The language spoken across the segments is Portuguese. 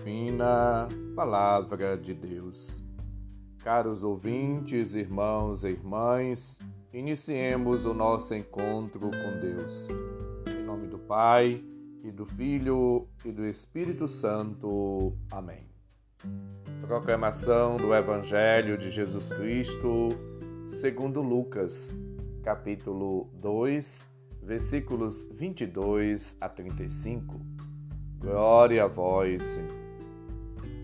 divina Palavra de Deus. Caros ouvintes, irmãos e irmãs, iniciemos o nosso encontro com Deus. Em nome do Pai, e do Filho e do Espírito Santo. Amém. Proclamação do Evangelho de Jesus Cristo, segundo Lucas, capítulo 2, versículos 22 a 35. Glória a vós, Senhor.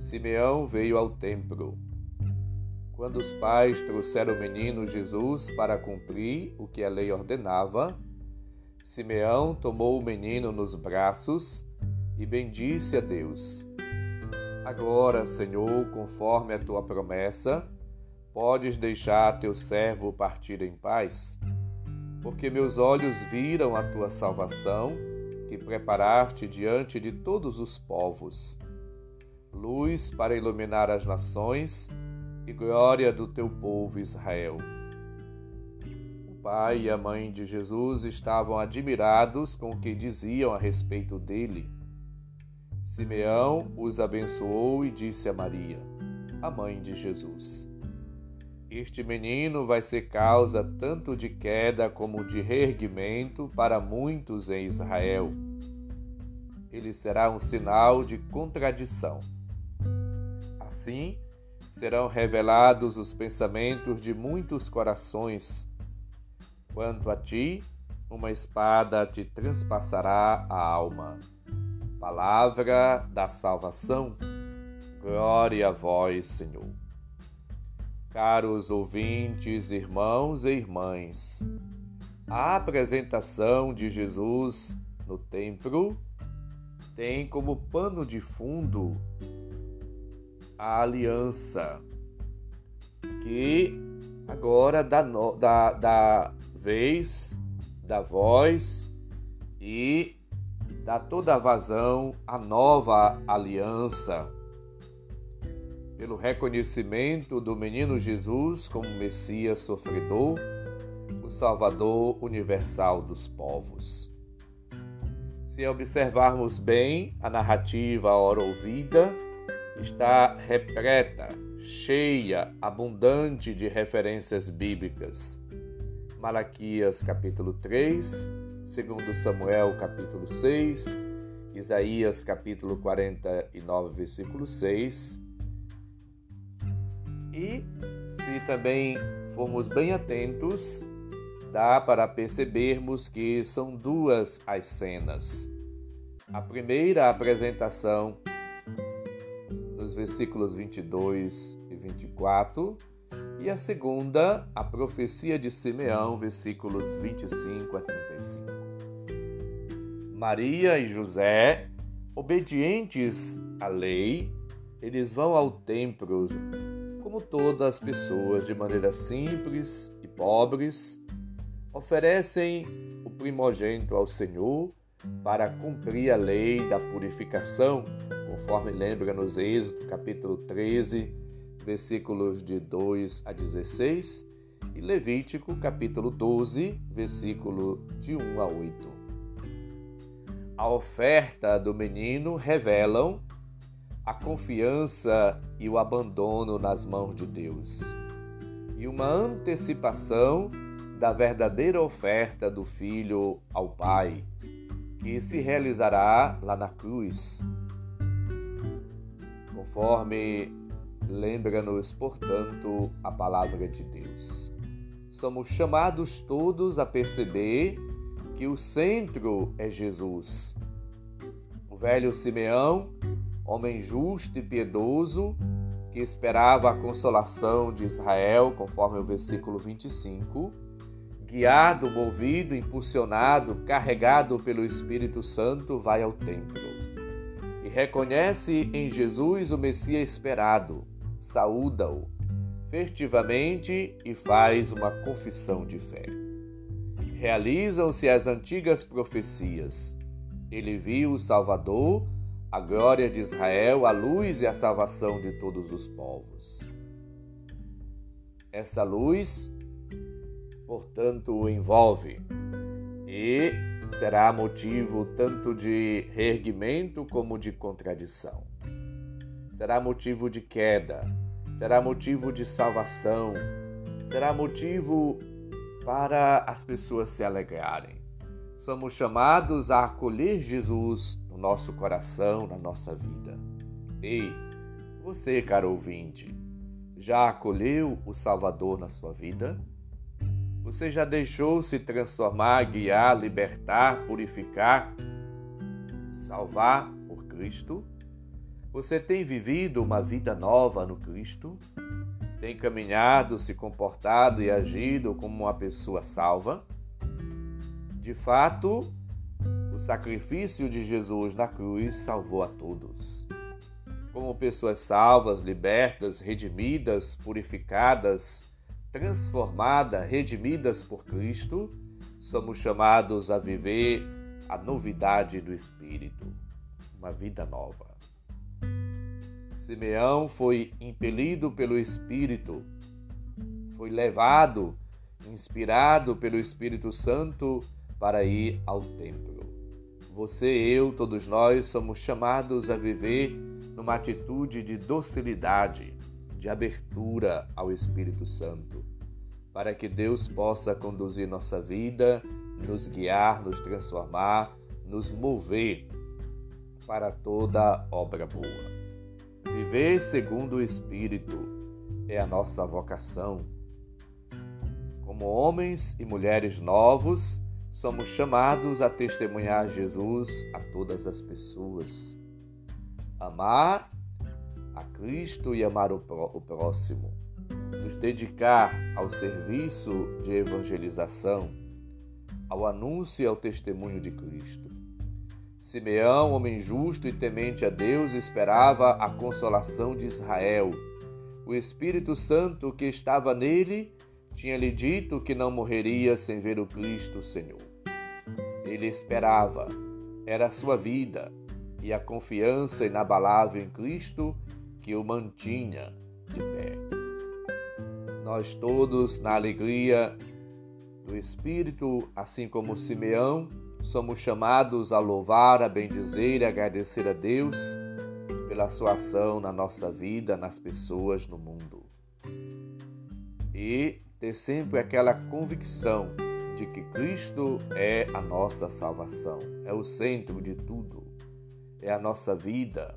Simeão veio ao templo. Quando os pais trouxeram o menino Jesus para cumprir o que a lei ordenava, Simeão tomou o menino nos braços e bendisse a Deus. Agora, Senhor, conforme a tua promessa, Podes deixar teu servo partir em paz? Porque meus olhos viram a tua salvação, que preparaste diante de todos os povos, luz para iluminar as nações e glória do teu povo Israel. O pai e a mãe de Jesus estavam admirados com o que diziam a respeito dele. Simeão os abençoou e disse a Maria, a mãe de Jesus: este menino vai ser causa tanto de queda como de reerguimento para muitos em Israel. Ele será um sinal de contradição. Assim, serão revelados os pensamentos de muitos corações. Quanto a ti, uma espada te transpassará a alma. Palavra da salvação. Glória a vós, Senhor. Caros ouvintes, irmãos e irmãs, a apresentação de Jesus no templo tem como pano de fundo a aliança, que agora dá, dá, dá vez, dá voz e dá toda a vazão à nova aliança pelo reconhecimento do menino Jesus como Messias sofredor, o Salvador universal dos povos. Se observarmos bem, a narrativa ora ouvida está repleta, cheia, abundante de referências bíblicas. Malaquias capítulo 3, segundo Samuel capítulo 6, Isaías capítulo 49, versículo 6, e se também formos bem atentos, dá para percebermos que são duas as cenas. A primeira, apresentação nos versículos 22 e 24, e a segunda, a profecia de Simeão, versículos 25 a 35. Maria e José, obedientes à lei, eles vão ao templo como todas as pessoas, de maneira simples e pobres, oferecem o primogênito ao Senhor para cumprir a lei da purificação, conforme lembra nos Êxodo, capítulo 13, versículos de 2 a 16, e Levítico, capítulo 12, versículo de 1 a 8. A oferta do menino revelam a confiança e o abandono nas mãos de Deus, e uma antecipação da verdadeira oferta do Filho ao Pai, que se realizará lá na cruz. Conforme lembra-nos, portanto, a palavra de Deus. Somos chamados todos a perceber que o centro é Jesus. O velho Simeão, homem justo e piedoso, que esperava a consolação de Israel, conforme o versículo 25, guiado, movido, impulsionado, carregado pelo Espírito Santo, vai ao templo reconhece em Jesus o Messias esperado, saúda-o festivamente e faz uma confissão de fé. Realizam-se as antigas profecias. Ele viu o Salvador, a glória de Israel, a luz e a salvação de todos os povos. Essa luz, portanto, o envolve e será motivo tanto de reerguimento como de contradição. Será motivo de queda, será motivo de salvação, será motivo para as pessoas se alegrarem. Somos chamados a acolher Jesus no nosso coração, na nossa vida. Ei, você, caro ouvinte, já acolheu o Salvador na sua vida? Você já deixou se transformar, guiar, libertar, purificar, salvar por Cristo? Você tem vivido uma vida nova no Cristo? Tem caminhado, se comportado e agido como uma pessoa salva? De fato, o sacrifício de Jesus na cruz salvou a todos. Como pessoas salvas, libertas, redimidas, purificadas, transformadas, redimidas por Cristo, somos chamados a viver a novidade do Espírito, uma vida nova. Simeão foi impelido pelo Espírito, foi levado, inspirado pelo Espírito Santo para ir ao templo. Você, eu, todos nós somos chamados a viver numa atitude de docilidade, de abertura ao Espírito Santo, para que Deus possa conduzir nossa vida, nos guiar, nos transformar, nos mover para toda obra boa. Viver segundo o Espírito é a nossa vocação. Como homens e mulheres novos, somos chamados a testemunhar Jesus a todas as pessoas. Amar Cristo e amar o próximo. Nos dedicar ao serviço de evangelização, ao anúncio e ao testemunho de Cristo. Simeão, homem justo e temente a Deus, esperava a consolação de Israel. O Espírito Santo que estava nele tinha-lhe dito que não morreria sem ver o Cristo Senhor. Ele esperava, era a sua vida e a confiança inabalável em Cristo que o mantinha de pé. Nós todos, na alegria do Espírito, assim como Simeão, somos chamados a louvar, a bendizer e agradecer a Deus pela sua ação na nossa vida, nas pessoas, no mundo. E ter sempre aquela convicção de que Cristo é a nossa salvação, é o centro de tudo, é a nossa vida,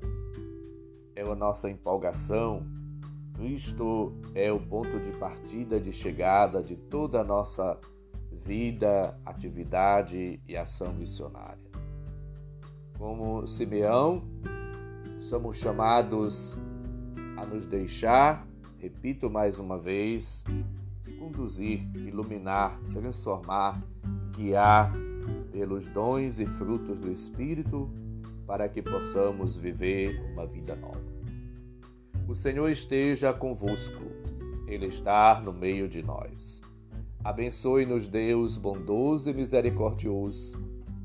é a nossa empolgação. Cristo é o ponto de partida, de chegada de toda a nossa vida vida, atividade e ação missionária. Como Simeão, somos chamados a nos deixar, repito mais uma vez, conduzir, iluminar, transformar, guiar pelos dons e frutos do Espírito para que possamos viver uma vida nova. O Senhor esteja convosco, Ele está no meio de nós. Abençoe-nos, Deus bondoso e misericordioso,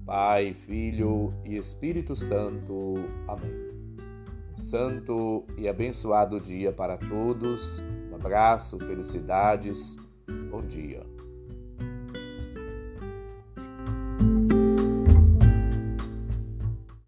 Pai, Filho e Espírito Santo. Amém. Santo e abençoado dia para todos. Um abraço, felicidades. Bom dia.